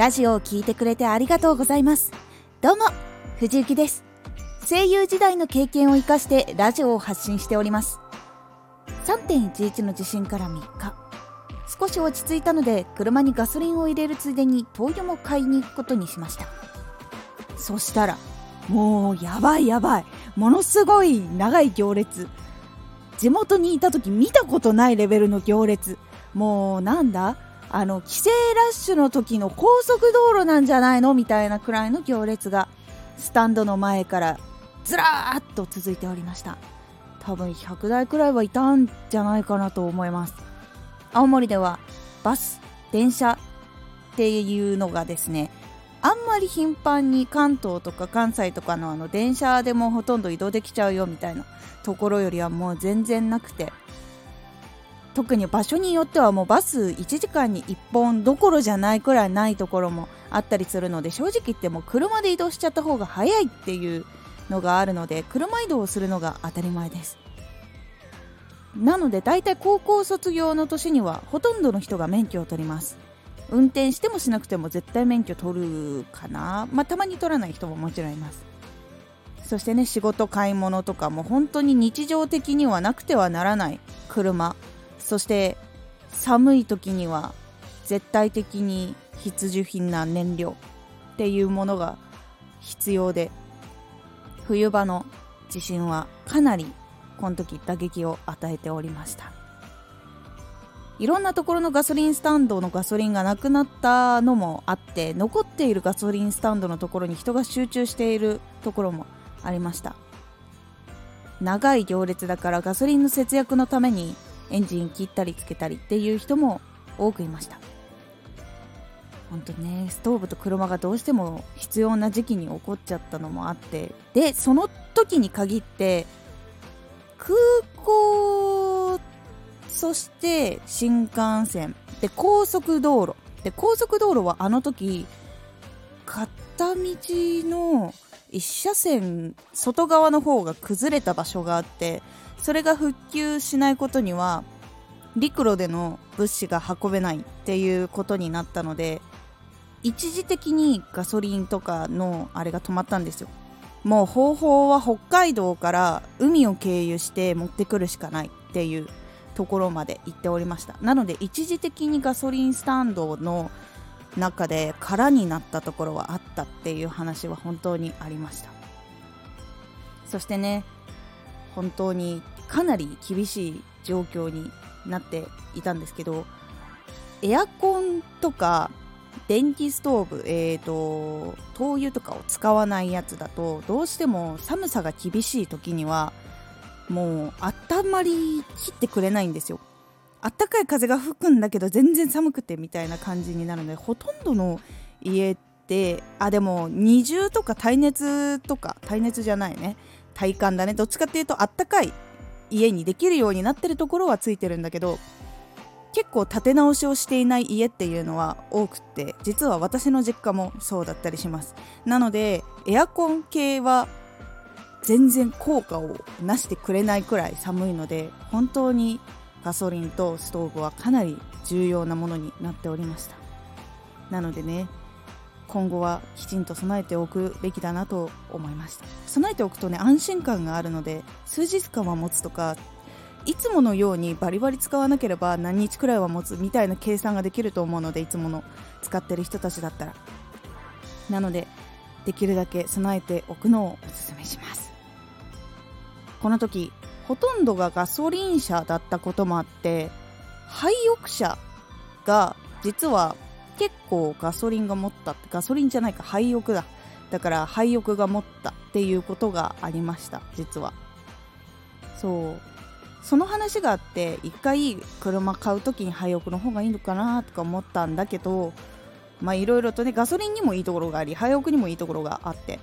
ラジオを聞いてくれてありがとうございます。どうも藤幸です。声優時代の経験を生かしてラジオを発信しております。3.11の地震から3日。少し落ち着いたので車にガソリンを入れるついでに灯油も買いに行くことにしました。そしたらもうやばいやばい。ものすごい長い行列。地元にいた時見たことないレベルの行列。もうなんだ？あの帰省ラッシュの時の高速道路なんじゃないのみたいなくらいの行列がスタンドの前からずらーっと続いておりました。多分100台くらいはいたんじゃないかなと思います。青森ではバス電車っていうのがですねあんまり頻繁に関東とか関西とかのあの電車でもほとんど移動できちゃうよみたいなところよりはもう全然なくて特に場所によってはもうバス1時間に1本どころじゃないくらいないところもあったりするので正直言っても車で移動しちゃった方が早いっていうのがあるので車移動をするのが当たり前です。なので大体高校卒業の年にはほとんどの人が免許を取ります。運転してもしなくても絶対免許取るかな。まあたまに取らない人ももちろんいます。そしてね仕事買い物とかも本当に日常的にはなくてはならない車。そして寒い時には絶対的に必需品な燃料っていうものが必要で冬場の地震はかなりこの時打撃を与えておりました。いろんなところのガソリンスタンドのガソリンがなくなったのもあって残っているガソリンスタンドのところに人が集中しているところもありました。長い行列だからガソリンの節約のためにエンジン切ったりつけたりっていう人も多くいました。本当ねストーブと車がどうしても必要な時期に起こっちゃったのもあって。でその時に限って空港そして新幹線。で高速道路。で高速道路はあの時片道の1車線外側の方が崩れた場所があってそれが復旧しないことには陸路での物資が運べないっていうことになったので一時的にガソリンとかのあれが止まったんですよ。もう方法は北海道から海を経由して持ってくるしかないっていうところまで行っておりました。なので一時的にガソリンスタンドの中で空になったところはあったっていう話は本当にありました。そしてね本当にかなり厳しい状況になっていたんですけどエアコンとか電気ストーブ、えーと、灯油とかを使わないやつだとどうしても寒さが厳しい時にはもう温まりきってくれないんですよ。あったかい風が吹くんだけど全然寒くてみたいな感じになるのでほとんどの家ってあでも二重とか耐熱とか耐熱じゃないね。体感だね。どっちかっていうとあったかい家にできるようになってるところはついてるんだけど結構立て直しをしていない家っていうのは多くって実は私の実家もそうだったりします。なのでエアコン系は全然効果をなしてくれないくらい寒いので本当にガソリンとストーブはかなり重要なものになっておりました。なのでね今後はきちんと備えておくべきだなと思いました。備えておくとね安心感があるので数日間は持つとかいつものようにバリバリ使わなければ何日くらいは持つみたいな計算ができると思うのでいつもの使ってる人たちだったら。なのでできるだけ備えておくのをおすすめします。この時ほとんどがガソリン車だったこともあって廃屋車が実は結構ガソリンが持ったガソリンじゃないか廃屋だ。だから廃屋が持ったっていうことがありました実は。そう。その話があって一回車買う時に廃屋の方がいいのかなとか思ったんだけどまあいろいろとねガソリンにもいいところがあり廃屋にもいいところがあって。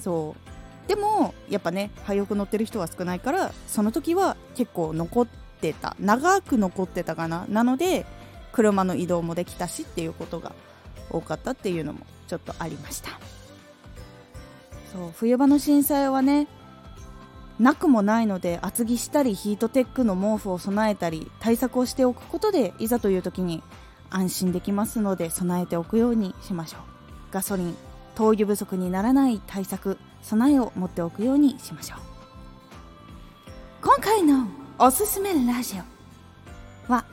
そう。でもやっぱね廃屋乗ってる人は少ないからその時は結構残ってた。長く残ってたかな。なので車の移動もできたしっていうことが多かったっていうのもちょっとありました。そう冬場の震災はねなくもないので厚着したりヒートテックの毛布を備えたり対策をしておくことでいざという時に安心できますので備えておくようにしましょう。ガソリン。灯油不足にならない対策備えを持っておくようにしましょう。今回のおすすめラジオは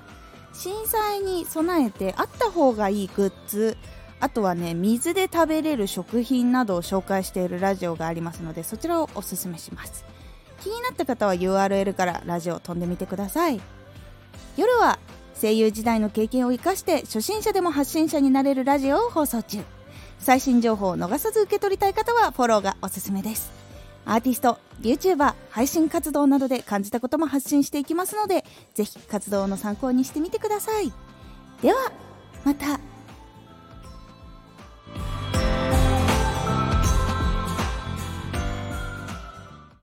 震災に備えてあった方がいいグッズあとはね水で食べれる食品などを紹介しているラジオがありますのでそちらをおすすめします。気になった方は URL からラジオ飛んでみてください。夜は声優時代の経験を生かして初心者でも発信者になれるラジオを放送中。最新情報を逃さず受け取りたい方はフォローがおすすめです。アーティスト YouTuber 配信活動などで感じたことも発信していきますのでぜひ活動の参考にしてみてください。ではまた。